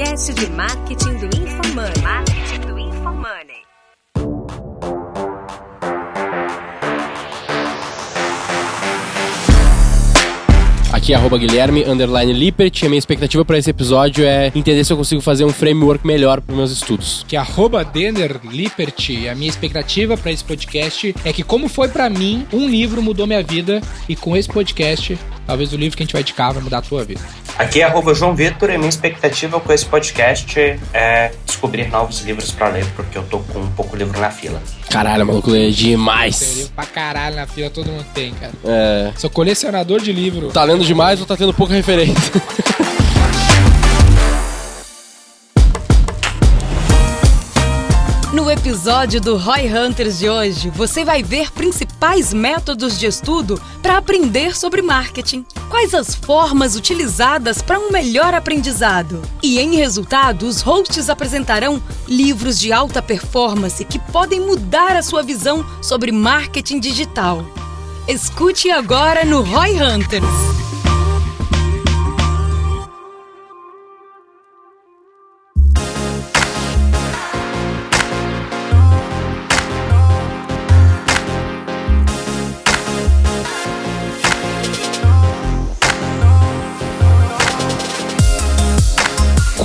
podcast de marketing do InfoMoney. Aqui é arroba Guilherme, underline Lippert, e a minha expectativa para esse episódio é entender se eu consigo fazer um framework melhor para meus estudos. que é arroba Denner Lippert. E a minha expectativa para esse podcast é que, como foi para mim, um livro mudou minha vida e com esse podcast, talvez o livro que a gente vai indicar vai mudar a tua vida. Aqui é arroba João Vitor e minha expectativa com esse podcast é descobrir novos livros pra ler, porque eu tô com um pouco livro na fila. Caralho, maluco, é demais. livro pra caralho na fila, todo mundo tem, cara. É, Sou colecionador de livro. tá lendo demais ou tá tendo pouca referência? episódio do Roy Hunters de hoje, você vai ver principais métodos de estudo para aprender sobre marketing. Quais as formas utilizadas para um melhor aprendizado? E em resultado, os hosts apresentarão livros de alta performance que podem mudar a sua visão sobre marketing digital. Escute agora no Roy Hunters.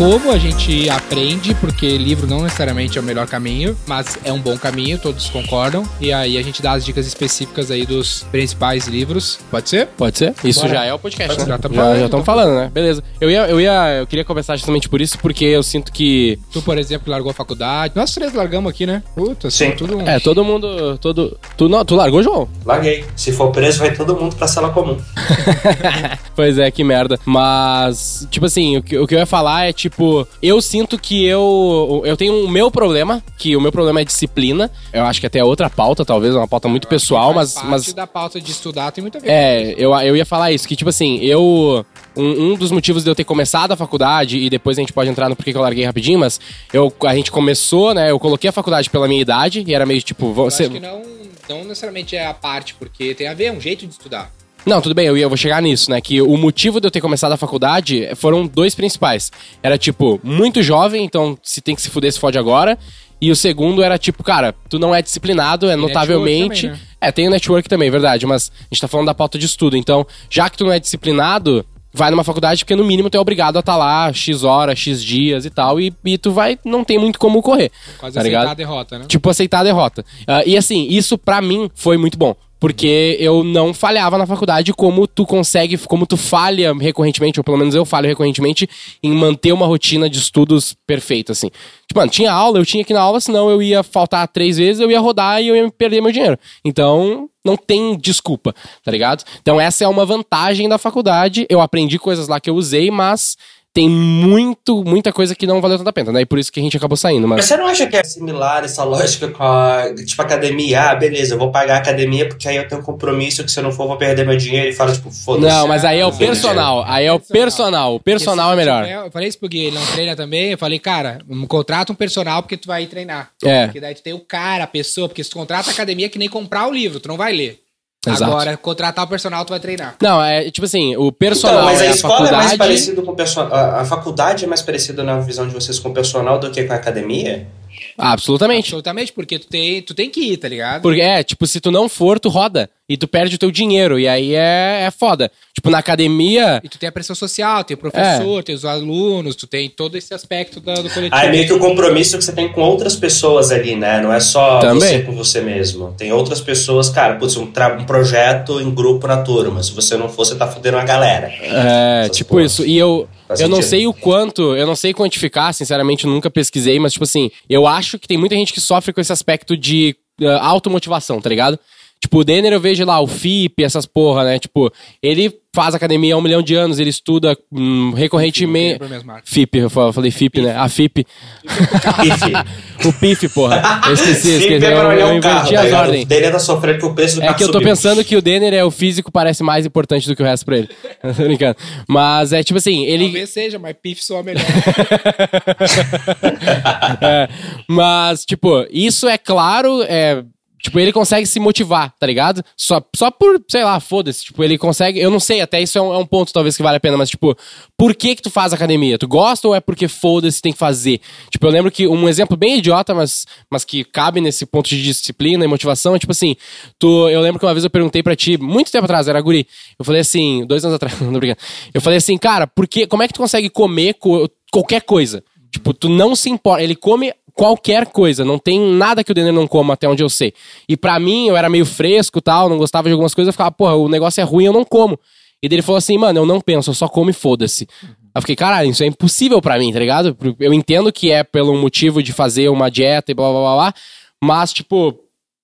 Como a gente aprende, porque livro não necessariamente é o melhor caminho, mas é um bom caminho, todos concordam. E aí a gente dá as dicas específicas aí dos principais livros. Pode ser? Pode ser? Isso Bora. já é o podcast, né? já tamo Já falando, já então. estamos falando, né? Beleza. Eu ia, eu ia, eu queria começar justamente por isso, porque eu sinto que Tu, por exemplo, que largou a faculdade. Nós três largamos aqui, né? Puta, Sim. tudo um... é todo mundo, todo, tu não, tu largou, João? Larguei. Se for preso, vai todo mundo pra sala comum. Pois é, que merda. Mas, tipo assim, o que, o que eu ia falar é, tipo, eu sinto que eu. Eu tenho o meu problema, que o meu problema é disciplina. Eu acho que até é outra pauta, talvez, uma pauta muito pessoal, mas. parte mas da pauta de estudar tem muito a ver. é, eu, eu ia falar isso, que, tipo assim, eu. Um, um dos motivos de eu ter começado a faculdade, e depois a gente pode entrar no porquê que eu larguei rapidinho, mas eu, a gente começou, né? Eu coloquei a faculdade pela minha idade, e era meio tipo. Eu Você, acho que não, não necessariamente é a parte, porque tem a ver, é um jeito de estudar. Não, tudo bem, eu, ia- eu vou chegar nisso, né? Que o motivo de eu ter começado a faculdade foram dois principais. Era, tipo, muito jovem, então se tem que se fuder, se fode agora. E o segundo era, tipo, cara, tu não é disciplinado, é E notavelmente. também, né? É, tem o network também, verdade, mas a gente tá falando da pauta de estudo. Então, já que tu não é disciplinado, vai numa faculdade porque no mínimo tu é obrigado a estar lá X horas, X dias e tal. E, e tu vai, não tem muito como correr. Quase tá aceitar ligado? a derrota, né? Tipo, aceitar a derrota. Ah, e assim, isso pra mim foi muito bom. Porque eu não falhava na faculdade como tu consegue, como tu falha recorrentemente, ou pelo menos eu falho recorrentemente, em manter uma rotina de estudos perfeita, assim. Tipo, mano, tinha aula, eu tinha que ir na aula, senão eu ia faltar três vezes, eu ia rodar e eu ia perder meu dinheiro. Então, não tem desculpa, tá ligado? Então, essa é uma vantagem da faculdade. Eu aprendi coisas lá que eu usei, mas tem muito, muita coisa que não valeu tanta pena, né? E por isso que a gente acabou saindo, Mas mas... você não acha que é similar essa lógica com a, tipo, academia? Ah, beleza, eu vou pagar a academia porque aí eu tenho um compromisso que se eu não for, eu vou perder meu dinheiro e fala, tipo, foda-se. Não, mas aí é o personal. Aí é o personal. O personal é melhor. Eu falei isso pro Gui, ele não treina também. Eu falei, cara, contrata um personal porque tu vai treinar. É. Porque daí tu tem o cara, a pessoa, porque se tu contrata a academia é que nem comprar o livro, tu não vai ler. Exato. Agora, contratar o personal, tu vai treinar. Não, é tipo assim, o personal Então, mas a é a escola é mais faculdade. parecido com o personal. A, a faculdade é mais parecida na visão de vocês com o personal do que com a academia? Ah, absolutamente. Absolutamente, porque tu tem, tu tem que ir, tá ligado? Porque é, tipo, se tu não for, tu roda. E tu perde o teu dinheiro. E aí é, é foda. Tipo, na academia. E tu tem a pressão social, tem o professor, tem os alunos, tu tem todo esse aspecto da- do coletivo. Ah, é meio que o compromisso que você tem com outras pessoas ali, né? Não é só Também. você com você mesmo. Tem outras pessoas, cara, putz, um, um projeto em grupo na turma. Se você não for, você tá fudendo uma galera. É, Essas tipo porras. isso. E eu. Faz eu não sentido. sei o quanto, eu não sei quantificar, sinceramente, eu nunca pesquisei, mas, tipo assim, eu acho que tem muita gente que sofre com esse aspecto de ah, automotivação, tá ligado? Tipo, o Denner eu vejo lá, o FIP, essas porra, né? Tipo, ele faz academia há um milhão de anos, ele estuda hum, recorrentemente. FIP, eu fa- falei FIP, né? A FIP. O PIF, porra. Eu esqueci, esqueci. pra Eu, eu um carro, inverti tá as ligado? ordens. O dele tá sofrendo que o preço do É que eu tô subiu. pensando que o Denner é o físico, parece mais importante do que o resto pra ele. tô brincando. Mas é tipo assim, ele. Talvez seja, mas PIF soa melhor. É, mas, tipo, isso é claro, é. Tipo, ele consegue se motivar, tá ligado? Só, só por, sei lá, foda-se. Tipo, ele consegue. Eu não sei, até isso é um, é um ponto talvez que vale a pena, mas, tipo, por que que tu faz academia? Tu gosta ou é porque foda-se tem que fazer? Tipo, eu lembro que um exemplo bem idiota, mas, mas que cabe nesse ponto de disciplina e motivação é, tipo assim, tu, eu lembro que uma vez eu perguntei pra ti, muito tempo atrás, era guri. Eu falei assim, dois anos atrás, não brincando. Eu falei assim, cara, por que, como é que tu consegue comer co qualquer coisa? Tipo, tu não se importa. Ele come qualquer coisa, não tem nada que o Denner não coma até onde eu sei. E pra mim, eu era meio fresco tal, não gostava de algumas coisas, eu ficava, porra, o negócio é ruim, eu não como. E ele falou assim, mano, eu não penso, eu só como e foda-se. Eu fiquei, caralho, isso é impossível pra mim, tá ligado? Eu entendo que é pelo motivo de fazer uma dieta e blá blá blá blá, mas, tipo,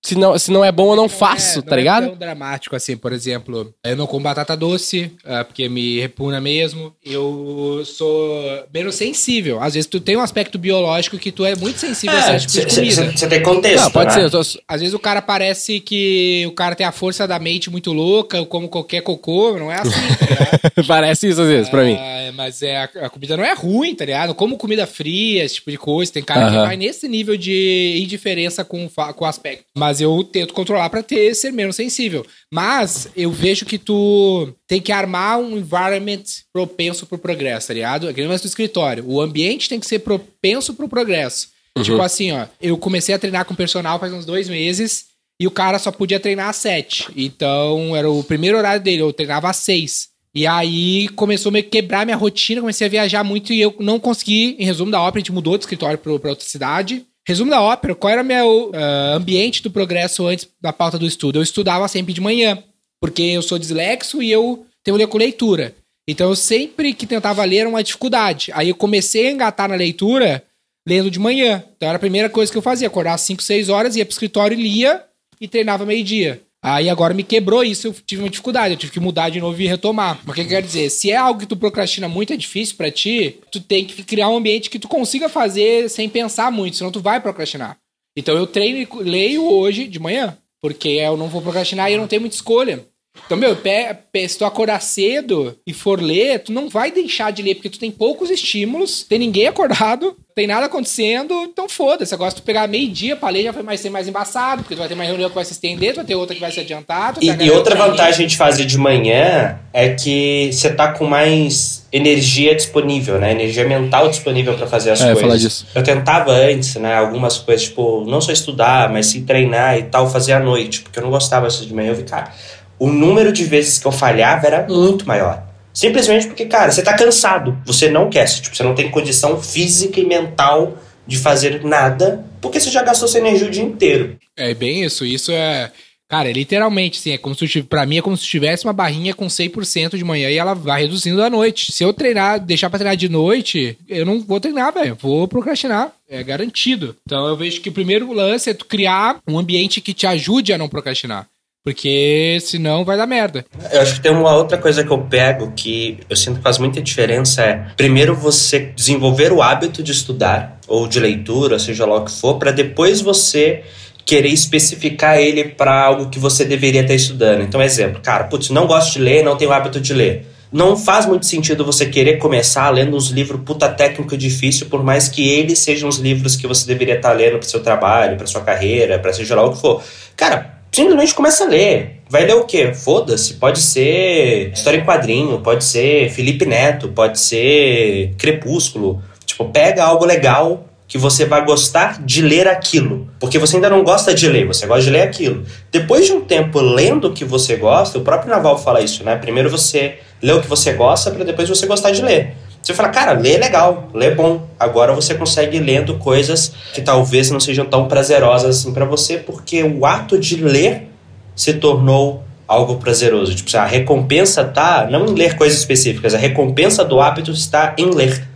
se não, se não é bom, eu não faço, é, tá ligado? É tão dramático assim, por exemplo, eu não como batata doce, uh, porque me repugna mesmo. Eu sou menos sensível. Às vezes tu tem um aspecto biológico que tu é muito sensível É, a esse tipo de comida. Você tem contexto. Não, pode né? ser, tô, Às vezes o cara parece que o cara tem a força da mente muito louca, eu como qualquer cocô, não é assim, tá ligado? Parece isso às vezes, pra mim. Ah, mas é, a, a comida não é ruim, tá ligado? Eu como comida fria, esse tipo de coisa. Tem cara que Aham. vai nesse nível de indiferença com, com o aspecto. Mas eu tento controlar pra ter, ser menos sensível. Mas eu vejo que tu tem que armar um environment propenso pro progresso, tá ligado? Aquele negócio do escritório. O ambiente tem que ser propenso pro progresso. Tipo assim, ó. Eu comecei a treinar com personal faz uns dois meses. E o cara só podia treinar às sete. Então, era o primeiro horário dele. Eu treinava às seis. E aí começou a meio que quebrar minha rotina, comecei a viajar muito e eu não consegui, em resumo da ópera, a gente mudou de escritório pra outra cidade. Resumo da ópera, qual era o meu ah, ambiente do progresso antes da pauta do estudo? Eu estudava sempre de manhã, porque eu sou dislexo e eu tenho leitura. Então eu sempre que tentava ler era uma dificuldade. Aí eu comecei a engatar na leitura lendo de manhã. Então era a primeira coisa que eu fazia, acordar às 5, 6 horas, ia pro escritório, lia e treinava meio-dia. Aí agora me quebrou isso, eu tive uma dificuldade, eu tive que mudar de novo e retomar. Mas o que quer dizer? Se é algo que tu procrastina muito, é difícil pra ti, tu tem que criar um ambiente que tu consiga fazer sem pensar muito, senão tu vai procrastinar. Então eu treino e leio hoje de manhã, porque eu não vou procrastinar e eu não tenho muita escolha. Então, meu, pe- pe- se tu acordar cedo e for ler, tu não vai deixar de ler, porque tu tem poucos estímulos, tem ninguém acordado, tem nada acontecendo, então foda-se. Agora, se tu pegar meio-dia pra ler, já vai mais ser mais embaçado, porque tu vai ter uma reunião que vai se estender, tu vai ter outra que vai se adiantar. E, e outra vantagem de fazer de manhã é que você tá com mais energia disponível, né? Energia mental disponível pra fazer as É, eu coisas. falar disso. Eu tentava antes, né? Algumas coisas, tipo, não só estudar, mas se treinar e tal, fazer à noite, porque eu não gostava disso de manhã. Eu vi, cara, o número de vezes que eu falhava era muito maior. Simplesmente porque, cara, você tá cansado, você não quer, tipo, você não tem condição física e mental de fazer nada, porque você já gastou sua energia o dia inteiro. É bem isso. Isso é. Cara, é literalmente, assim, é como se eu pra mim é como se tivesse uma barrinha com 100% de manhã e ela vai reduzindo à noite. Se eu treinar, deixar pra treinar de noite, eu não vou treinar, velho. Vou procrastinar. É garantido. Então eu vejo que o primeiro lance é tu criar um ambiente que te ajude a não procrastinar. Porque senão vai dar merda. Eu acho que tem uma outra coisa que eu pego que eu sinto que faz muita diferença é, primeiro você desenvolver o hábito de estudar ou de leitura, seja lá o que for, para depois você querer especificar ele para algo que você deveria estar estudando. Então, exemplo, cara, putz, não gosto de ler, não tenho hábito de ler. Não faz muito sentido você querer começar lendo uns livros puta técnico difícil, por mais que eles sejam os livros que você deveria estar lendo para seu trabalho, para sua carreira, para seja lá o que for. Cara, simplesmente começa a ler. Vai ler o quê? Foda-se. Pode ser história em quadrinho, pode ser Felipe Neto, pode ser Crepúsculo. Tipo, pega algo legal que você vai gostar de ler aquilo. Porque você ainda não gosta de ler, você gosta de ler aquilo. Depois de um tempo lendo o que você gosta, o próprio Naval fala isso, né? Primeiro você lê o que você gosta para depois você gostar de ler. Você fala, cara, lê é legal, lê é bom. Agora você consegue lendo coisas que talvez não sejam tão prazerosas assim para você, porque o ato de ler se tornou algo prazeroso. Tipo, a recompensa tá não em ler coisas específicas, a recompensa do hábito está em ler.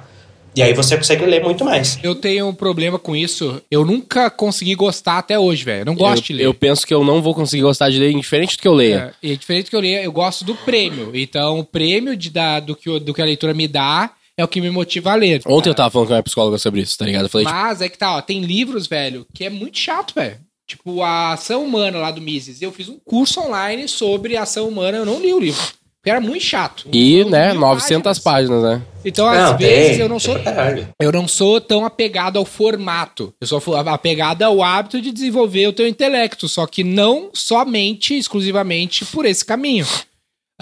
E aí você consegue ler muito mais. Eu tenho um problema com isso. Eu nunca consegui gostar até hoje, velho. Eu não gosto eu, de ler. eu penso que eu não vou conseguir gostar de ler, indiferente do que eu leia. É, e diferente do que eu leio, eu gosto do prêmio. Então, o prêmio de dar, do, que, o- do que a leitura me dá é o que me motiva a ler. Ontem eu tava falando com a minha psicóloga sobre isso, tá ligado? Eu falei, tipo, Mas é que tá, ó, tem livros, velho, que é muito chato, velho. Tipo, a ação humana lá do Mises. Eu fiz um curso online sobre ação humana, eu não li o livro. Porque era muito chato. E, Então, né, mil 900 páginas, né? Então, às Não, vezes, tem. eu não sou. Eu não sou tão apegado ao formato. Eu sou apegado ao hábito de desenvolver o teu intelecto, só que não somente, exclusivamente por esse caminho.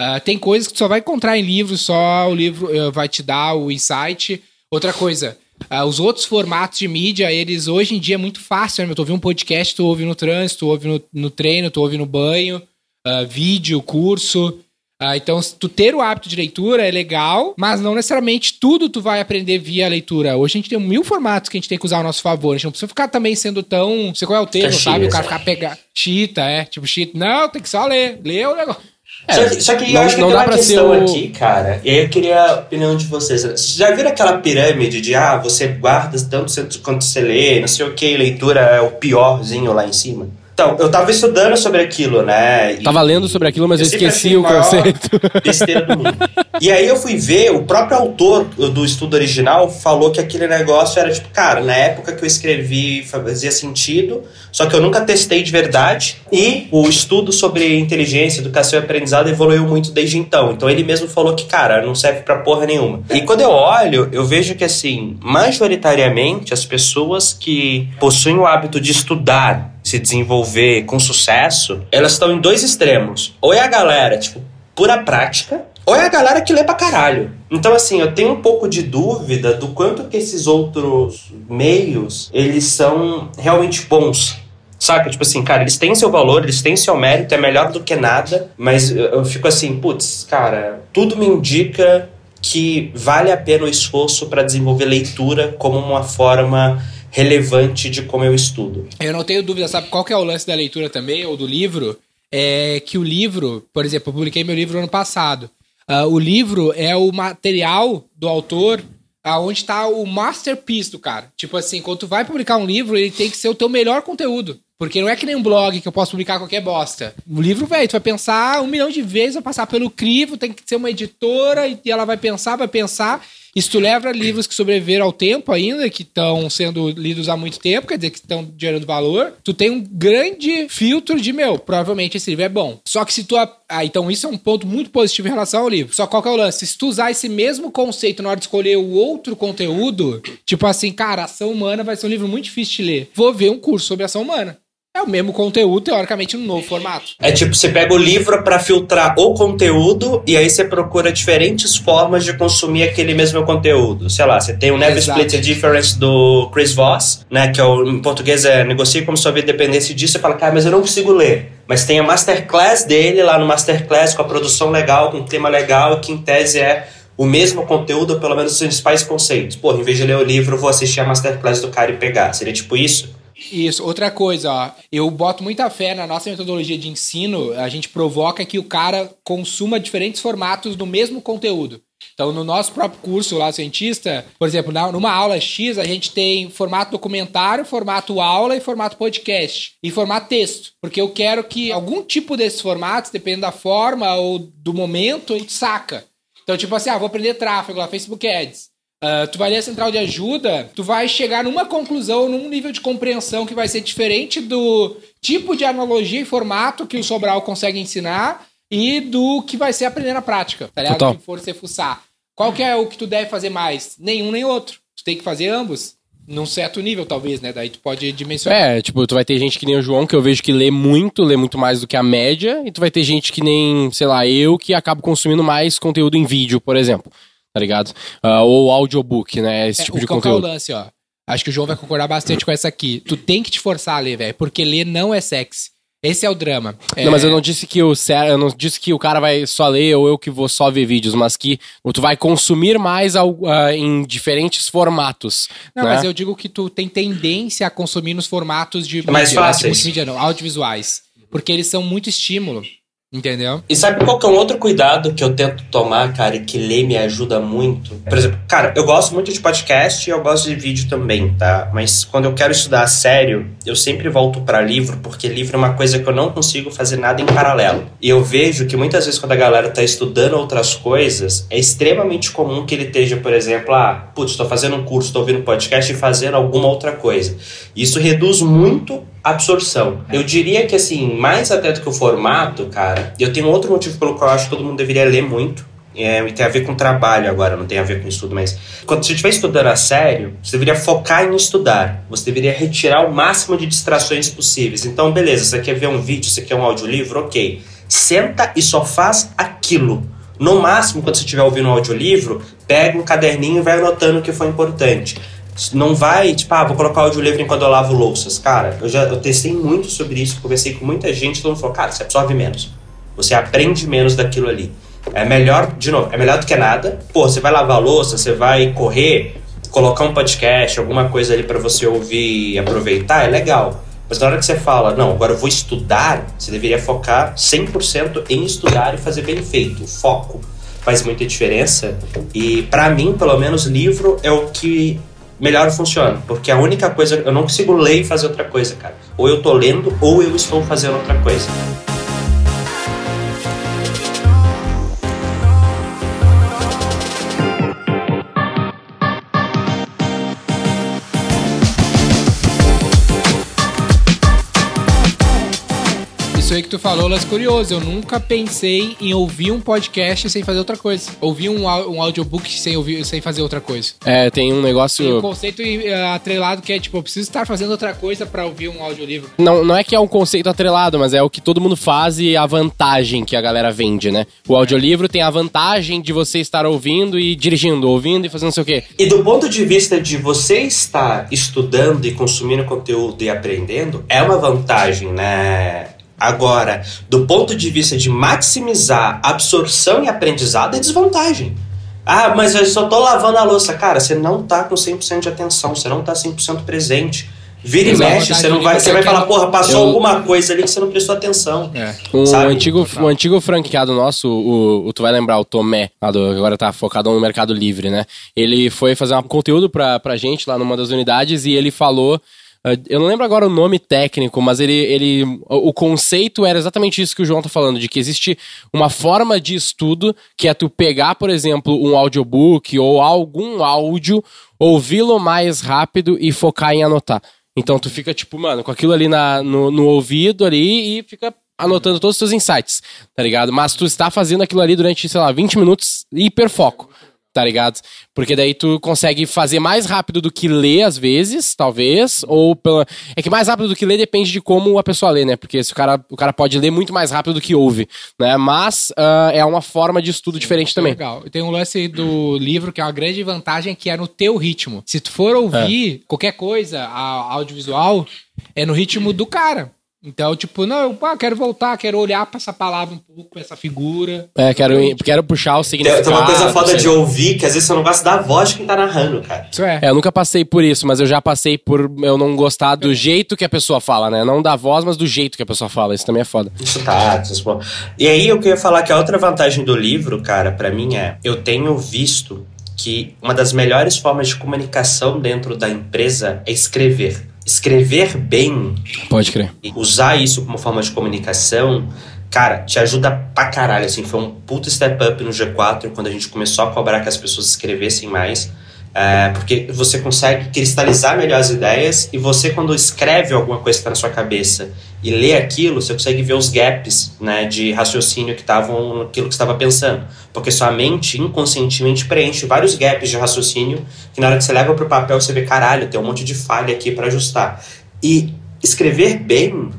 Ah, tem coisas que tu só vai encontrar em livros, só o livro eh, vai te dar o insight. Outra coisa, ah, os outros formatos de mídia, eles hoje em dia é muito fácil, né? Tu ouve um podcast, tu ouve no trânsito, tu ouve no, no treino, tu ouve no banho, ah, vídeo, curso. Ah, então, tu ter o hábito de leitura é legal, mas não necessariamente tudo tu vai aprender via leitura. Hoje a gente tem mil formatos que a gente tem que usar ao nosso favor. A gente não precisa ficar também sendo tão. Não sei qual é o termo, Caxias, sabe? O cara é. ficar pegar. Chita, é. Tipo, chita. Não, tem que só ler. Ler o negócio. só que, só que não- eu acho que não tem dá uma pra ser questão o- aqui, cara. E aí eu queria a opinião de vocês. Vocês já viram aquela pirâmide de ah, você guarda tanto quanto você lê, não sei o que, leitura é o piorzinho lá em cima? Então, eu tava estudando sobre aquilo, né? e- Tava lendo sobre aquilo, mas eu, esqueci o conceito. Besteira do mundo. E aí eu fui ver, o próprio autor do estudo original falou que aquele negócio era tipo, cara, na época que eu escrevi fazia sentido, só que eu nunca testei de verdade. E o estudo sobre inteligência, educação e aprendizado evoluiu muito desde então. Então ele mesmo falou que, cara, não serve pra porra nenhuma. E quando eu olho, eu vejo que assim, majoritariamente as pessoas que possuem o hábito de estudar, se desenvolver com sucesso, elas estão em dois extremos. Ou é a galera, tipo, pura prática, ou é a galera que lê pra caralho. Então, assim, eu tenho um pouco de dúvida do quanto que esses outros meios, eles são realmente bons. Saca? Tipo assim, cara, eles têm seu valor, eles têm seu mérito, é melhor do que nada, mas eu eu fico assim, putz, cara, tudo me indica que vale a pena o esforço para desenvolver leitura como uma forma relevante de como eu estudo. Eu não tenho dúvida, sabe qual é o lance da leitura também, ou do livro? É que o livro, por exemplo, eu publiquei meu livro ano passado. Ah, o livro é o material do autor aonde está o masterpiece do cara. Tipo assim, quando tu vai publicar um livro, ele tem que ser o teu melhor conteúdo. Porque não é que nem um blog que eu posso publicar qualquer bosta. O livro, velho, tu vai pensar um milhão de vezes, vai passar pelo crivo, tem que ser uma editora e ela vai pensar, vai pensar. Tu leva livros que sobreviveram ao tempo ainda, que estão sendo lidos há muito tempo, quer dizer, que estão gerando valor, tu tem um grande filtro de, meu, provavelmente esse livro é bom. Só que se tu... Ah, então isso é um ponto muito positivo em relação ao livro. Só qual que é o lance? Se tu usar esse mesmo conceito na hora de escolher o outro conteúdo, tipo assim, cara, ação humana vai ser um livro muito difícil de ler. Vou ver um curso sobre ação humana. É o mesmo conteúdo, teoricamente, no novo formato. É tipo, você pega o livro para filtrar o conteúdo e aí você procura diferentes formas de consumir aquele mesmo conteúdo. Sei lá, você tem o Never Exato. Split the Difference do Chris Voss, né? Que é o, em português é Negocie como sua vida dependesse disso. Você fala, cara, mas eu não consigo ler. Mas tem a masterclass dele lá no Masterclass com a produção legal, com um tema legal, que em tese é o mesmo conteúdo, pelo menos os principais conceitos. Porra, em vez de ler o livro, vou assistir a masterclass do cara e pegar. Seria tipo isso? Isso, outra coisa, ó. Eu boto muita fé na nossa metodologia de ensino, a gente provoca que o cara consuma diferentes formatos do mesmo conteúdo. Então, no nosso próprio curso lá, cientista, por exemplo, numa aula X, a gente tem formato documentário, formato aula e formato podcast. E formato texto. Porque eu quero que algum tipo desses formatos, dependendo da forma ou do momento, a gente saca. Então, tipo assim, ah, vou aprender tráfego lá, Facebook Ads. Ah, tu vai ler a central de ajuda, tu vai chegar numa conclusão, num nível de compreensão que vai ser diferente do tipo de analogia e formato que o Sobral consegue ensinar e do que vai ser aprender na prática, tá ligado? Total. Que for você fuçar. Qual que é o que tu deve fazer mais? Nenhum nem outro. Tu tem que fazer ambos. Num certo nível, talvez, né? Daí tu pode dimensionar. É, tipo, tu vai ter gente que nem o João, que eu vejo que lê muito, lê muito mais do que a média, e tu vai ter gente que nem, sei lá, eu, que acabo consumindo mais conteúdo em vídeo, por exemplo. Tá ligado? Ah, ou audiobook, né? Esse É, tipo o de qual que é o conteúdo. lance, ó. Acho que o João vai concordar bastante com essa aqui. Tu tem que te forçar a ler, velho, porque ler não é sexy. Esse é o drama. É, Não, mas eu não disse que o eu não disse que o cara vai só ler ou eu que vou só ver vídeos, mas que tu vai consumir mais ao- ah, em diferentes formatos. Não, né? mas eu digo que tu tem tendência a consumir nos formatos de Mais mídia, né, de fáceis. não, audiovisuais. Porque eles são muito estímulo. Entendeu? E sabe qual que é um outro cuidado que eu tento tomar, cara, e que ler me ajuda muito? Por exemplo, cara, eu gosto muito de podcast e eu gosto de vídeo também, tá? Mas quando eu quero estudar a sério, eu sempre volto pra livro, porque livro é uma coisa que eu não consigo fazer nada em paralelo. E eu vejo que muitas vezes quando a galera tá estudando outras coisas, é extremamente comum que ele esteja, por exemplo, ah, putz, tô fazendo um curso, tô ouvindo podcast e fazendo alguma outra coisa. Isso reduz muito absorção. Eu diria que, assim, mais até do que o formato, cara, eu tenho outro motivo pelo qual eu acho que todo mundo deveria ler muito, é, e tem a ver com trabalho agora, não tem a ver com estudo, mas quando você estiver estudando a sério, você deveria focar em estudar. Você deveria retirar o máximo de distrações possíveis. Então, beleza, você quer ver um vídeo, você quer um audiolivro, ok. Senta e só faz aquilo. No máximo, quando você estiver ouvindo um audiolivro, pega um caderninho e vai anotando o que foi importante. Não vai, tipo, ah, vou colocar o audiolivro enquanto eu lavo louças. Cara, eu já eu testei muito sobre isso, conversei com muita gente, todo mundo falou, cara, você absorve menos. Você aprende menos daquilo ali. É melhor, de novo, é melhor do que nada. Pô, você vai lavar louça, você vai correr, colocar um podcast, alguma coisa ali para você ouvir e aproveitar, é legal. Mas na hora que você fala, não, agora eu vou estudar, você deveria focar 100% em estudar e fazer bem feito. O foco faz muita diferença. E para mim, pelo menos, livro é o que melhor funciona. Porque a única coisa. Eu não consigo ler e fazer outra coisa, cara. Ou eu tô lendo, ou eu estou fazendo outra coisa. Tu falou, Las Curioso. Eu nunca pensei em ouvir um podcast sem fazer outra coisa. Ouvir um, um audiobook sem, ouvir, sem fazer outra coisa. É, tem um negócio. Tem um conceito uh, atrelado que é tipo, eu preciso estar fazendo outra coisa para ouvir um audiolivro. Não, não é que é um conceito atrelado, mas é o que todo mundo faz e a vantagem que a galera vende, né? O audiolivro tem a vantagem de você estar ouvindo e dirigindo, ouvindo e fazendo não sei o quê. E do ponto de vista de você estar estudando e consumindo conteúdo e aprendendo, é uma vantagem, né? Agora, do ponto de vista de maximizar absorção e aprendizado, é desvantagem. Ah, mas eu só tô lavando a louça. Cara, você não tá com 100% de atenção, você não tá 100% presente. Vira e mexe, você, não vai, você vai falar, porra, passou eu... alguma coisa ali que você não prestou atenção. É. O, antigo, o antigo franqueado nosso, o, o, tu vai lembrar, o Tomé, agora tá focado no Mercado Livre, né? Ele foi fazer um conteúdo pra, pra gente lá numa das unidades e ele falou eu não lembro agora o nome técnico, mas ele, ele. O conceito era exatamente isso que o João tá falando: de que existe uma forma de estudo que é tu pegar, por exemplo, um audiobook ou algum áudio, ouvi-lo mais rápido e focar em anotar. Então tu fica, tipo, mano, com aquilo ali na, no, no ouvido ali e fica anotando todos os teus insights, tá ligado? Mas tu está fazendo aquilo ali durante, sei lá, 20 minutos hiperfoco tá ligado? Porque daí tu consegue fazer mais rápido do que ler, às vezes, talvez, ou pela... É que mais rápido do que ler depende de como a pessoa lê, né? Porque se o cara, o cara pode ler muito mais rápido do que ouve, né? Mas uh, é uma forma de estudo diferente também. Legal. Tem um lance do livro que é uma grande vantagem que é no teu ritmo. Se tu for ouvir é. qualquer coisa audiovisual, é no ritmo do cara. Então, tipo, não, eu ah, quero voltar, quero olhar pra essa palavra um pouco, pra essa figura. É, quero, então, quero puxar o significado. Tem uma coisa foda de ouvir, que às vezes você não gosta da voz de quem tá narrando, cara. Isso é. é. Eu nunca passei por isso, mas eu já passei por eu não gostar do jeito que a pessoa fala, né? Não da voz, mas do jeito que a pessoa fala. Isso também é foda. Isso tá, isso E aí eu queria falar que a outra vantagem do livro, cara, para mim é, eu tenho visto que uma das melhores formas de comunicação dentro da empresa é escrever escrever bem. Pode crer. Usar isso como forma de comunicação, cara, te ajuda pra caralho. Assim, foi um puto step up no G4 quando a gente começou a cobrar que as pessoas escrevessem mais. É, porque você consegue cristalizar melhor as ideias e você, quando escreve alguma coisa que está na sua cabeça e lê aquilo, você consegue ver os gaps né, de raciocínio que estavam naquilo que estava pensando. Porque sua mente inconscientemente preenche vários gaps de raciocínio que na hora que você leva para o papel você vê, caralho, tem um monte de falha aqui para ajustar. E escrever bem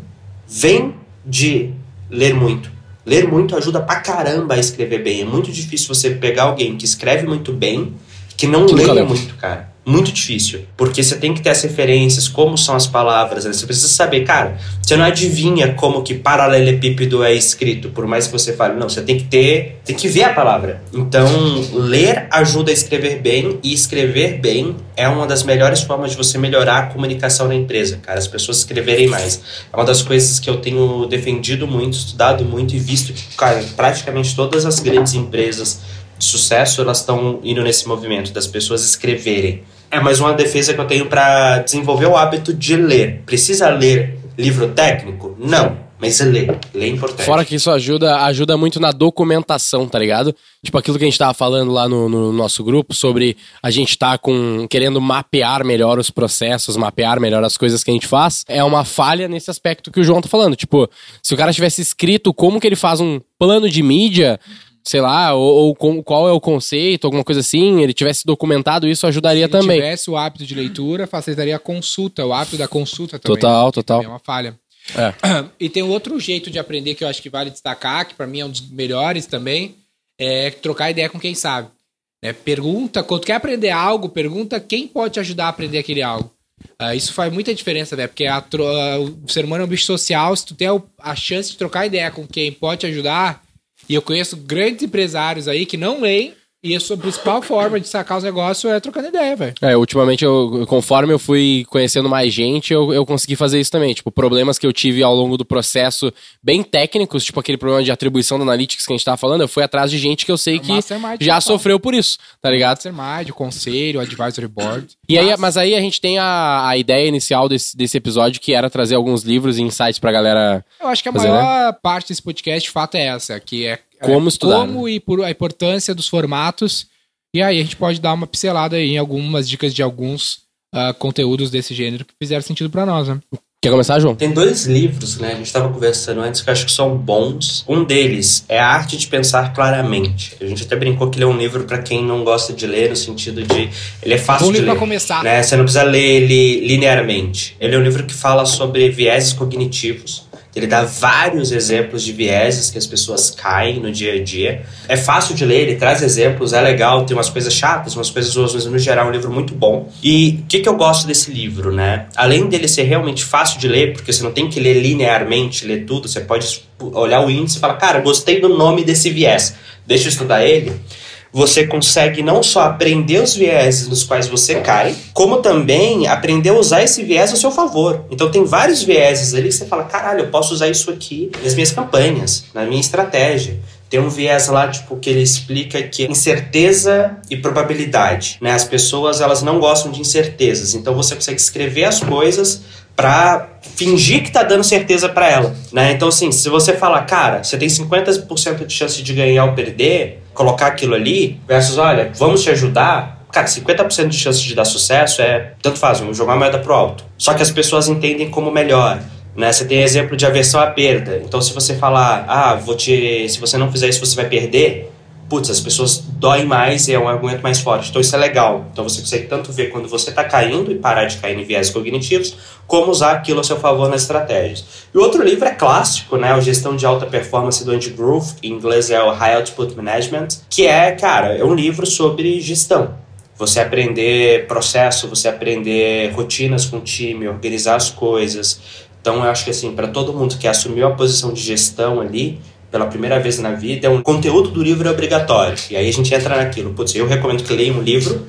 vem de ler muito. Ler muito ajuda pra caramba a escrever bem. É muito difícil você pegar alguém que escreve muito bem que não que leia muito, cara. Muito difícil. Porque você tem que ter as referências, como são as palavras. Né? Você precisa saber, cara, você não adivinha como que paralelepípedo é escrito, por mais que você fale. Não, você tem que ter, tem que ver a palavra. Então, ler ajuda a escrever bem e escrever bem é uma das melhores formas de você melhorar a comunicação na empresa, cara. As pessoas escreverem mais. É uma das coisas que eu tenho defendido muito, estudado muito e visto que, cara, praticamente todas as grandes empresas de sucesso, elas estão indo nesse movimento das pessoas escreverem. É mais uma defesa que eu tenho para desenvolver o hábito de ler. Precisa ler livro técnico? Não. Mas ler. Ler é importante. Fora que isso ajuda, ajuda muito na documentação, tá ligado? Tipo aquilo que a gente tava falando lá no, no nosso grupo sobre a gente tá com querendo mapear melhor os processos, mapear melhor as coisas que a gente faz. É uma falha nesse aspecto que o João tá falando. Tipo, se o cara tivesse escrito como que ele faz um plano de mídia, sei lá, ou, ou com- qual é o conceito, alguma coisa assim, ele tivesse documentado isso, ajudaria Se ele também. tivesse o hábito de leitura, facilitaria a consulta, o hábito da consulta também. Total, que total. É uma falha. É. E tem outro jeito de aprender que eu acho que vale destacar, que pra mim é um dos melhores também, é trocar ideia com quem sabe. É, pergunta, quando quer aprender algo, pergunta quem pode te ajudar a aprender aquele algo. Ah, isso faz muita diferença, né? Porque a ah, o ser humano é um bicho social, se tu tem a, a chance de trocar ideia com quem pode te ajudar, e eu conheço grandes empresários aí que não leem, e a sua principal forma de sacar os negócios é trocando ideia, velho. É, ultimamente, eu, conforme eu fui conhecendo mais gente, eu, eu consegui fazer isso também. Tipo, problemas que eu tive ao longo do processo, bem técnicos, tipo aquele problema de atribuição do Analytics que a gente tava falando, eu fui atrás de gente que eu sei que Mastermind já sofreu por isso, tá ligado? Mastermind, o conselho, o advisory board. E aí, mas aí a gente tem a, a ideia inicial desse, desse episódio, que era trazer alguns livros e insights pra galera. Eu acho que a Fazer, maior parte desse podcast, de fato, é essa, que é Como é estudar, Como e por a importância dos formatos. E aí a gente pode dar uma pincelada aí em algumas dicas de alguns ah, conteúdos desse gênero que fizeram sentido pra nós, né? Quer começar, João? Tem dois livros, né? A gente estava conversando antes que eu acho que são bons. Um deles é A Arte de Pensar Claramente. A gente até brincou que ele é um livro para quem não gosta de ler, no sentido de ele é fácil Bom de livro ler. pra começar. né? Você não precisa ler ele linearmente. Ele é um livro que fala sobre vieses cognitivos. Ele dá vários exemplos de vieses que as pessoas caem no dia a dia. É fácil de ler, ele traz exemplos, é legal, tem umas coisas chatas, umas coisas boas, mas no geral é um livro muito bom. E o que, que eu gosto desse livro, né? Além dele ser realmente fácil de ler, porque você não tem que ler linearmente, ler tudo, você pode olhar o índice e falar, cara, gostei do nome desse viés, deixa eu estudar ele você consegue não só aprender os vieses nos quais você cai, como também aprender a usar esse viés a seu favor. Então tem vários vieses ali que você fala, caralho, eu posso usar isso aqui nas minhas campanhas, na minha estratégia. Tem um viés lá, tipo, que ele explica que incerteza e probabilidade, né? As pessoas, elas não gostam de incertezas, então você consegue escrever as coisas pra fingir que tá dando certeza pra ela, né? Então, assim, se você falar, cara, você tem 50% de chance de ganhar ou perder, colocar aquilo ali, versus, olha, vamos te ajudar, cara, 50% de chance de dar sucesso é, tanto faz, vamos jogar a moeda pro alto. Só que as pessoas entendem como melhor, né? Você tem exemplo de aversão à perda. Então, se você falar, ah, vou te, se você não fizer isso, você vai perder, putz, as pessoas doem mais e é um argumento mais forte. Então isso é legal. Então você consegue tanto ver quando você está caindo e parar de cair em viés cognitivos, como usar aquilo a seu favor nas estratégias. E o outro livro é clássico, né? O Gestão de Alta Performance do Andy Groove, em inglês é o High Output Management, que é, cara, é um livro sobre gestão. Você aprender processo, você aprender rotinas com o time, organizar as coisas. Então eu acho que assim, para todo mundo que assumiu a posição de gestão ali, pela primeira vez na vida, é um conteúdo do livro é obrigatório. E aí a gente entra naquilo. Putz, eu recomendo que leia um livro,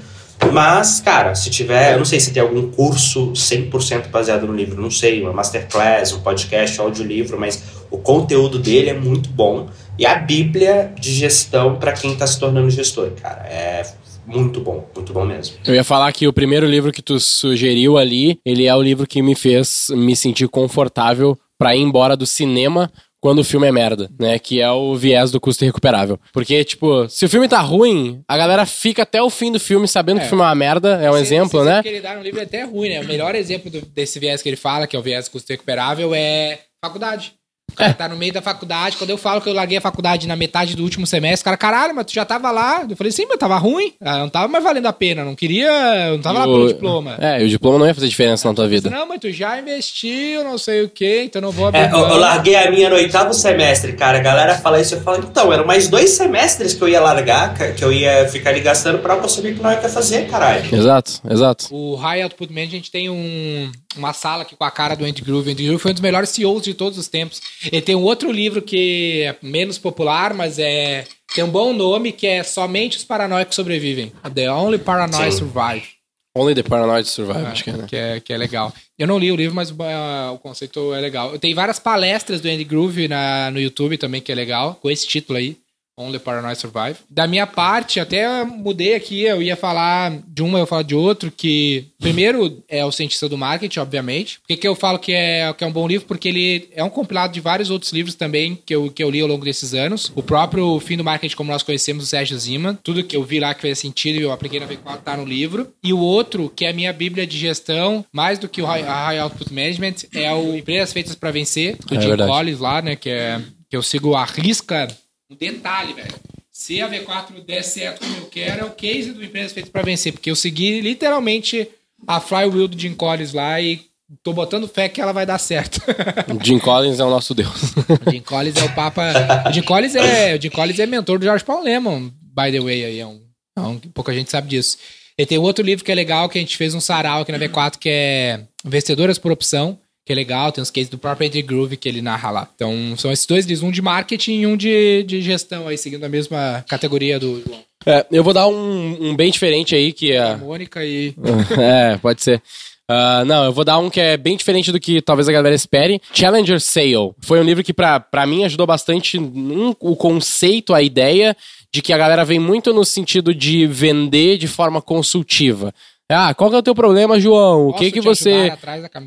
mas, cara, se tiver, eu não sei se tem algum curso 100% baseado no livro, não sei, uma masterclass, um podcast, um audiolivro, mas o conteúdo dele é muito bom. E a Bíblia de gestão para quem está se tornando gestor, cara, é muito bom, muito bom mesmo. Eu ia falar que o primeiro livro que tu sugeriu ali, ele é o livro que me fez me sentir confortável pra ir embora do cinema quando o filme é merda, né? Que é o viés do custo irrecuperável. Porque, tipo, se o filme tá ruim, a galera fica até o fim do filme sabendo É. que o filme é uma merda, é um Esse- exemplo, esse né? que ele dá no livro é até ruim, né? O melhor exemplo do- desse viés que ele fala, que é o viés custo recuperável, é faculdade. O cara tá no meio da faculdade. Quando eu falo que eu larguei a faculdade na metade do último semestre, o cara, caralho, mas tu já tava lá. Eu falei, sim, mas tava ruim. Ah, Não tava mais valendo a pena. Não queria. eu Não tava lá E pelo o- diploma. É, e o diploma não ia fazer diferença na tua vida. Não, mas tu já investiu, não sei o quê, então não vou abrir. É, eu, eu larguei a minha no oitavo semestre, cara. A galera fala isso, eu falo, então, eram mais dois semestres que eu ia largar, que eu ia ficar ali gastando pra eu saber que não ia fazer, caralho. Exato, exato. O High Output Management, a gente tem um, uma sala aqui com a cara do Andy Groove. O Andy Groove foi um dos melhores CEOs de todos os tempos. Ele tem um outro livro que é menos popular, mas é tem um bom nome, que é Somente os Paranoicos Sobrevivem. The Only Paranoid Sim. Survive. Only the Paranoid Survive, Ah, acho que é, né? que, é, que é legal. Eu não li o livro, mas ah, o conceito é legal. Tem várias palestras do Andy Groove na, no YouTube também, que é legal, com esse título aí. Only Paranoid Survive. Da minha parte, até mudei aqui, eu ia falar de uma, eu ia falar de outro, que primeiro é o Cientista do Marketing, obviamente. Por que, que eu falo que é, que é um bom livro? Porque ele é um compilado de vários outros livros também que eu, que eu li ao longo desses anos. O próprio Fim do Marketing, como nós conhecemos, do Sérgio Zima. Tudo que eu vi lá que fez sentido e eu apliquei na V4 tá no livro. E o outro, que é a minha bíblia de gestão, mais do que o High, High Output Management, é o Empresas Feitas para Vencer, do É Jim. Collins lá, né, que é que eu sigo a risca um detalhe, velho. Se a V4 der certo como eu quero, é o case do Empresas Feitas para Vencer. Porque eu segui literalmente a flywheel do Jim Collins lá e tô botando fé que ela vai dar certo. Jim Collins é o nosso deus. o Jim Collins é o papa... O Jim Collins é, o Jim Collins é mentor do George Paul Lemon, by the way. Aí, é um, é um- pouca gente sabe disso. E tem outro livro que é legal, que a gente fez um sarau aqui na V4, que é Vencedoras por Opção, que é legal, tem uns cases do próprio Andy Groove que ele narra lá. Então, são esses dois livros, um de marketing e um de, de gestão aí, seguindo a mesma categoria do João. É, eu vou dar um, um bem diferente aí, que é. Mônica e... é, pode ser. Ah, não, eu vou dar um que é bem diferente do que talvez a galera espere. Challenger Sale. Foi um livro que, pra, pra mim, ajudou bastante um, o conceito, a ideia de que a galera vem muito no sentido de vender de forma consultiva. Ah, qual que é o teu problema, João? O Posso que que você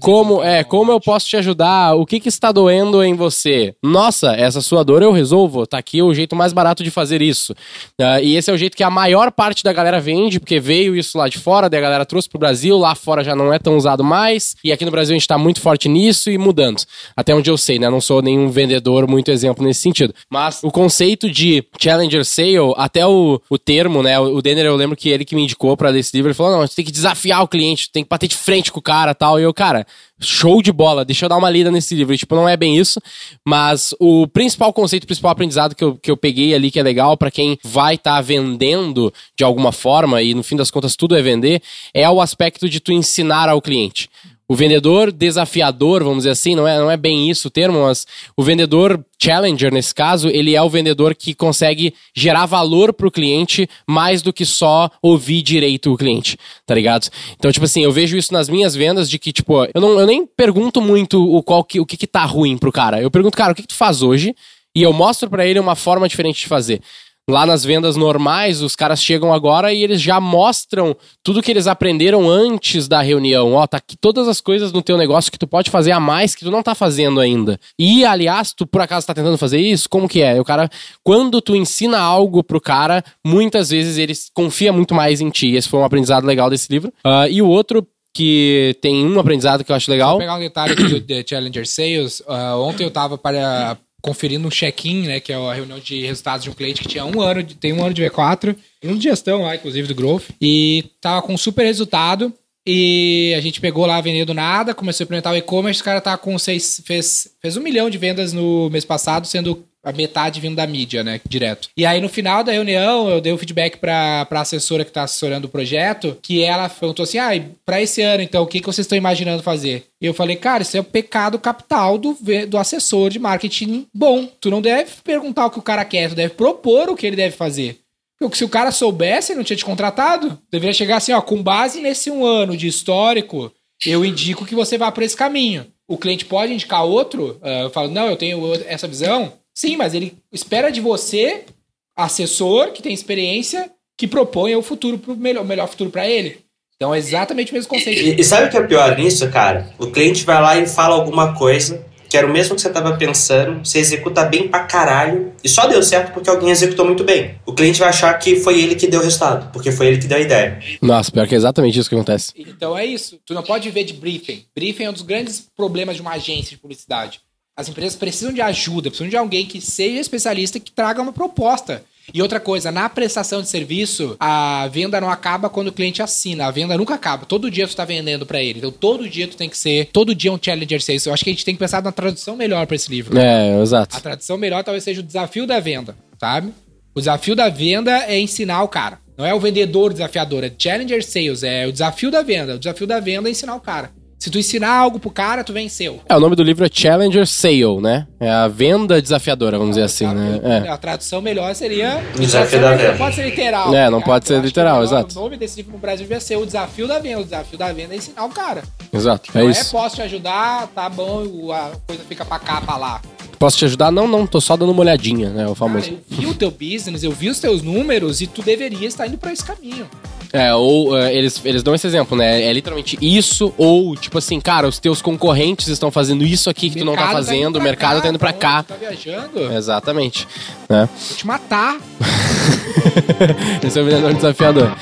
como é, como eu posso te ajudar? O que que está doendo em você? Nossa, essa sua dor eu resolvo. Tá aqui o jeito mais barato de fazer isso. Ah, e esse é o jeito que a maior parte da galera vende, porque veio isso lá de fora, daí a galera trouxe pro Brasil, lá fora já não é tão usado mais, e aqui no Brasil a gente tá muito forte nisso e mudando. Até onde eu sei, né? Não sou nenhum vendedor muito exemplo nesse sentido. Mas o conceito de Challenger Sale, até o, o termo, né? O Denner, eu lembro que ele que me indicou pra ler esse livro, ele falou: não, você tem que desafiar o cliente, tem que bater de frente com o cara tal. E eu, cara, show de bola, deixa eu dar uma lida nesse livro. E, tipo, não é bem isso, mas o principal conceito, o principal aprendizado que eu, que eu peguei ali, que é legal pra quem vai estar vendendo de alguma forma, e no fim das contas tudo é vender, é o aspecto de tu ensinar ao cliente. O vendedor desafiador, vamos dizer assim, não é, não é bem isso o termo, mas o vendedor challenger, nesse caso, ele é o vendedor que consegue gerar valor pro cliente mais do que só ouvir direito o cliente, tá ligado? Então, tipo assim, eu vejo isso nas minhas vendas de que, tipo, eu, não, eu nem pergunto muito o, qual que, o que que tá ruim pro cara. Eu pergunto, cara, o que, que tu faz hoje? E eu mostro pra ele uma forma diferente de fazer. Lá nas vendas normais, os caras chegam agora e eles já mostram tudo que eles aprenderam antes da reunião. Ó, tá aqui todas as coisas no teu negócio que tu pode fazer a mais que tu não tá fazendo ainda. E, aliás, tu por acaso tá tentando fazer isso? Como que é? O cara, quando tu ensina algo pro cara, muitas vezes ele confia muito mais em ti. Esse foi um aprendizado legal desse livro. Ah, e o outro que tem um aprendizado que eu acho legal. Vou pegar um detalhe aqui do The Challenger Sales. Ah, ontem eu tava para conferindo um check-in, né? Que é a reunião de resultados de um cliente que tinha um ano, de, tem um ano de V4, um de gestão lá, inclusive, do Growth. E tava com super resultado. E a gente pegou lá vendendo nada, começou a implementar o e-commerce, o cara tá com seis, fez, fez um milhão de vendas no mês passado, sendo a metade vindo da mídia, né, direto. E aí no final da reunião eu dei o feedback pra, pra assessora que tá assessorando o projeto, que ela perguntou assim, ah, pra esse ano então, o que, que vocês estão imaginando fazer? E eu falei, cara, isso é o pecado capital do, do assessor de marketing bom. Tu não deve perguntar o que o cara quer, tu deve propor o que ele deve fazer. Porque se o cara soubesse, ele não tinha te contratado. Deveria chegar assim, ó, com base nesse um ano de histórico, eu indico que você vá por esse caminho. O cliente pode indicar outro? Ah, eu falo, não, eu tenho essa visão. Sim, mas ele espera de você, assessor, que tem experiência, que proponha o futuro pro melhor, o melhor futuro para ele. Então é exatamente o mesmo conceito. E, e sabe o que é pior nisso, cara? O cliente vai lá e fala alguma coisa que era o mesmo que você tava pensando, você executa bem pra caralho, e só deu certo porque alguém executou muito bem. O cliente vai achar que foi ele que deu o resultado, porque foi ele que deu a ideia. Nossa, pior que é exatamente isso que acontece. Então é isso. Tu não pode viver de briefing. Briefing é um dos grandes problemas de uma agência de publicidade. As empresas precisam de ajuda, precisam de alguém que seja especialista que traga uma proposta. E outra coisa, na prestação de serviço, a venda não acaba quando o cliente assina. A venda nunca acaba. Todo dia tu tá vendendo para ele. Então todo dia tu tem que ser, todo dia um challenger sales. Eu acho que a gente tem que pensar na tradução melhor para esse livro. É, exato. A tradução melhor talvez seja o desafio da venda, sabe? O desafio da venda é ensinar o cara. Não é o vendedor desafiador, é challenger sales, é o desafio da venda. O desafio da venda é ensinar o cara. Se tu ensinar algo pro cara, tu venceu. É, o nome do livro é Challenger Sale, né? É a venda desafiadora, vamos dizer assim, né? É. A tradução melhor seria. Desafio da venda. Não pode ser literal. É, não tá pode ser literal, exato. O nome desse livro no Brasil devia ser o desafio da venda. O desafio da venda é ensinar o cara. Exato, é não é isso. posso te ajudar, tá bom, a coisa fica pra cá, pra lá. Posso te ajudar? Não, não, tô só dando uma olhadinha, né? O Cara, famoso. eu vi o teu business, eu vi os teus números e tu deveria estar indo pra esse caminho. É, ou é, eles, eles dão esse exemplo, né? É literalmente isso, ou tipo assim, cara, os teus concorrentes estão fazendo isso aqui que tu não tá Mercado fazendo, indo o mercado tá indo pra onde? cá. Tá viajando? Exatamente. Né? Vou te matar. Esse é o vendedor desafiador.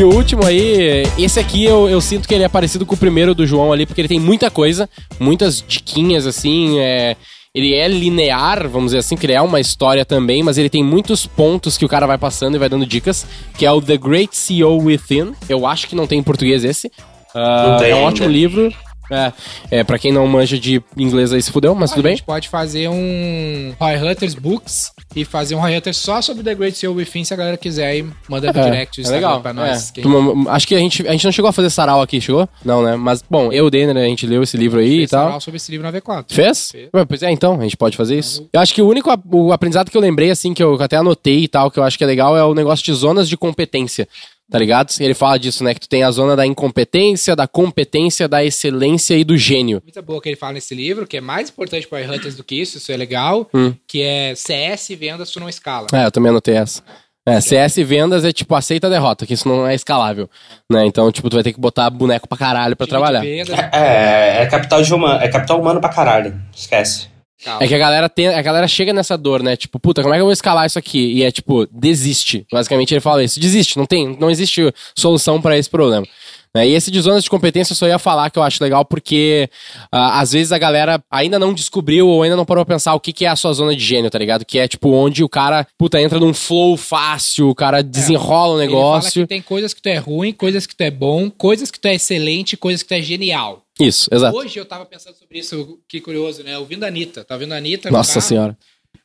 E o último aí, esse aqui eu, eu sinto que ele é parecido com o primeiro do João ali, porque ele tem muita coisa, muitas diquinhas assim, é, ele é linear, vamos dizer assim, que ele é uma história também, mas ele tem muitos pontos que o cara vai passando e vai dando dicas, que é o The Great CEO Within. Eu acho que não tem em português esse. Não tem é um ainda. ótimo livro. É, é, pra quem não manja de inglês aí se fudeu, mas a tudo bem. gente pode fazer um Roy Hunters Books e fazer um Roy Hunters só sobre The Great Seal Within, se a galera quiser e manda no direct o é legal. pra nós. é. Quem Tu- Acho que a gente, a gente não chegou a fazer sarau aqui, chegou? Não, né? Mas, bom, eu e o Denner, a gente leu esse livro aí e tal. sarau sobre esse livro na V4. Fez? Fez. Pois é, então, a gente pode fazer isso. Eu acho que o único o aprendizado que eu lembrei, assim, que eu até anotei e tal, que eu acho que é legal, é o negócio de zonas de competência. Tá ligado? Ele fala disso, né? Que tu tem a zona da incompetência, da competência, da excelência e do gênio. Coisa boa que ele fala nesse livro, que é mais importante para Hunters do que isso, isso é legal, Hum. que é CS e vendas tu não escala. É, eu também anotei essa. É, CS e vendas é tipo aceita a derrota, que isso não é escalável. Né? Então, tipo, tu vai ter que botar boneco pra caralho pra Time trabalhar. venda, É, é capital de humano, é capital humano pra caralho. Esquece. Calma. É que a galera tem, a galera chega nessa dor, né? Tipo, puta, como é que eu vou escalar isso aqui? E é tipo, desiste. Basicamente ele fala isso, desiste, não tem, não existe solução pra esse problema. Né? E esse de zonas de competência eu só ia falar que eu acho legal porque ah, às vezes a galera ainda não descobriu ou ainda não parou pra pensar o que, que é a sua zona de gênio, tá ligado? Que é tipo onde o cara, puta, entra num flow fácil, o cara desenrola o negócio. que tem coisas que tu é ruim, coisas que tu é bom, coisas que tu é excelente, coisas que tu é genial. Isso, exato. Hoje eu tava pensando sobre isso, que curioso, né? Ouvindo a Anitta. Tá ouvindo a Anitta? no Nossa carro. senhora.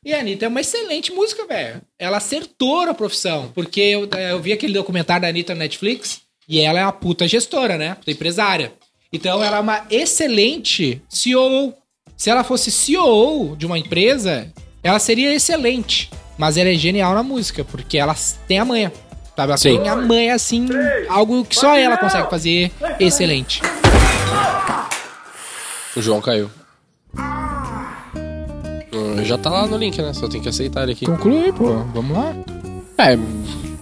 E a Anitta é uma excelente música, velho. Ela acertou na profissão. Porque eu, eu vi aquele documentário da Anitta no Netflix e ela é uma puta gestora, né? Puta empresária. Então ela é uma excelente CEO. Se ela fosse CEO de uma empresa, ela seria excelente. Mas ela é genial na música, porque ela tem a manha. Sabe? Ela Sim. tem a manha, assim, algo que só ela consegue fazer excelente. O João caiu. Hum, Já tá lá no link, né? Só tem que aceitar ele aqui. Conclui, pô. Vamos lá. É,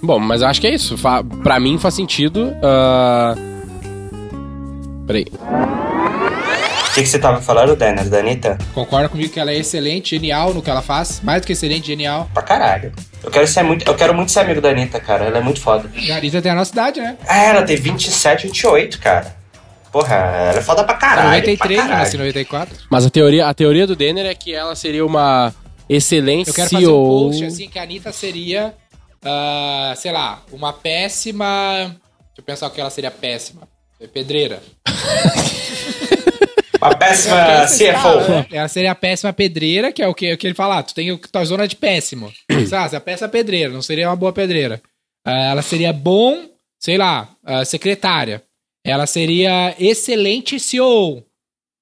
bom, mas eu acho que é isso. Fa pra mim faz sentido. ah, Peraí. O que, que você tava falando, Denner, da Anitta? Concorda comigo que ela é excelente, genial no que ela faz? Mais do que excelente, genial. Pra caralho. Eu quero, ser muito, eu quero muito ser amigo da Anitta, cara. Ela é muito foda. E a Anitta tem a nossa idade, né? Ah, ela tem 27, 28, cara. Porra, ela é foda pra caralho. 93, pra né? caralho. Nasci em 94. Mas a teoria, a teoria do Denner é que ela seria uma excelente Eu quero CEO. fazer um post assim que a Anitta seria, ah, sei lá, uma péssima. Deixa eu pensar o que ela seria péssima. É Pedreira. Uma péssima esse cara, CFO. né? Ela seria a péssima pedreira, que é o que, o que ele fala. ah, tu tem a tua zona de péssimo. Sabe, você é a péssima pedreira, não seria uma boa pedreira. Ah, ela seria bom, sei lá, ah, secretária. Ela seria excelente CEO.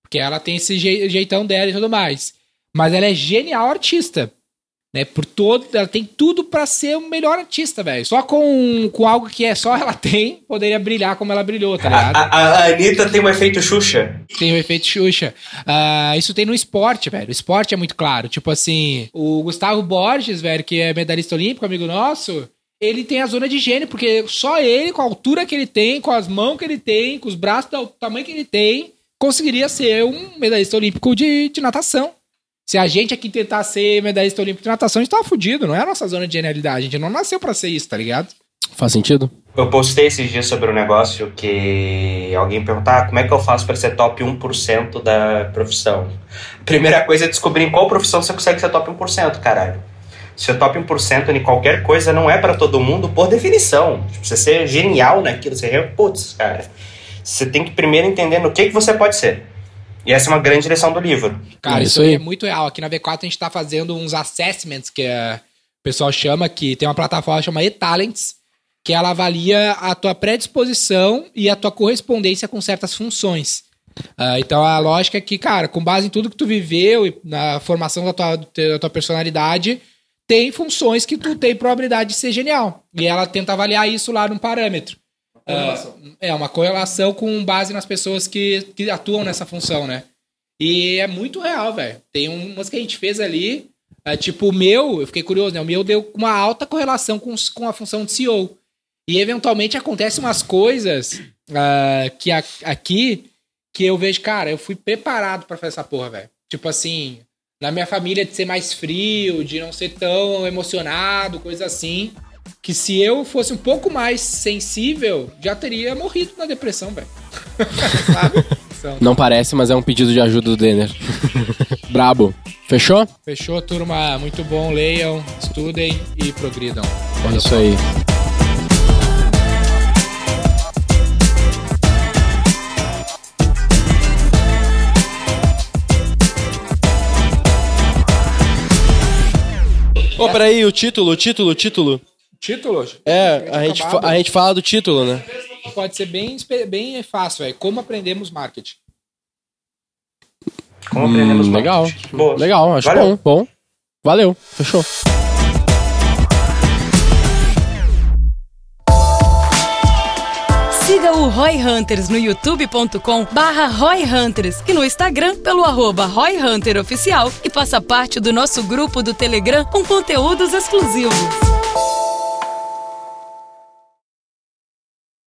Porque ela tem esse jei- jeitão dela e tudo mais. Mas ela é genial artista. Né? Por todo, ela tem tudo pra ser o melhor artista, velho. Só com, com algo que é só ela tem, poderia brilhar como ela brilhou, tá A, ligado? a, a Anitta tem um efeito Xuxa. Tem o efeito Xuxa. Ah, isso tem no esporte, velho. O esporte é muito claro. Tipo assim, o Gustavo Borges, velho, que é medalhista olímpico, amigo nosso, ele tem a zona de gênio, porque só ele, com a altura que ele tem, com as mãos que ele tem, com os braços do tamanho que ele tem, conseguiria ser um medalhista olímpico de, de natação. Se a gente aqui tentar ser medalhista olímpico de natação, a gente tava fudido. Não é a nossa zona de genialidade. A gente não nasceu pra ser isso, tá ligado? Faz sentido? Eu postei esses dias sobre um negócio que alguém perguntar ah, como é que eu faço pra ser top 1% da profissão. Primeira coisa é descobrir em qual profissão você consegue ser top 1%, caralho. Ser top 1% em qualquer coisa não é pra todo mundo por definição. Tipo, você ser genial naquilo, você é, putz, cara. Você tem que primeiro entender no que, que você pode ser. E essa é uma grande lição do livro. Cara, É isso, isso aí é muito real. Aqui na V4 a gente tá fazendo uns assessments que é, o pessoal chama, que tem uma plataforma que chama eTalents, que ela avalia a tua predisposição e a tua correspondência com certas funções. Ah, então a lógica é que, cara, com base em tudo que tu viveu e na formação da tua, da tua personalidade, tem funções que tu tem probabilidade de ser genial. E ela tenta avaliar isso lá num parâmetro. Uh, é uma correlação com base nas pessoas que, que atuam nessa função, né? E é muito real, velho. Tem umas que a gente fez ali, uh, tipo o meu, eu fiquei curioso, né? O meu deu uma alta correlação com, com a função de CEO. E eventualmente acontecem umas coisas uh, que a, aqui que eu vejo, cara, eu fui preparado para fazer essa porra, velho. Tipo assim, na minha família de ser mais frio, de não ser tão emocionado, coisa assim que se eu fosse um pouco mais sensível, já teria morrido na depressão, velho. Sabe? Não parece, mas é um pedido de ajuda do Denner. Brabo. Fechou? Fechou, turma. Muito bom. Leiam, estudem e progridam. É isso aí. Ô, oh, peraí, o título, o título, o título. Título? É, a gente, a gente fala do título, né? Pode ser bem, bem fácil, é como aprendemos marketing. Como aprendemos hum, Legal. Boa. Legal, acho Valeu. bom. Bom. Valeu, fechou. Siga o Roy Hunters no youtube.com barra Roy Hunters e no Instagram pelo arroba Roy Hunter Oficial e faça parte do nosso grupo do Telegram com conteúdos exclusivos.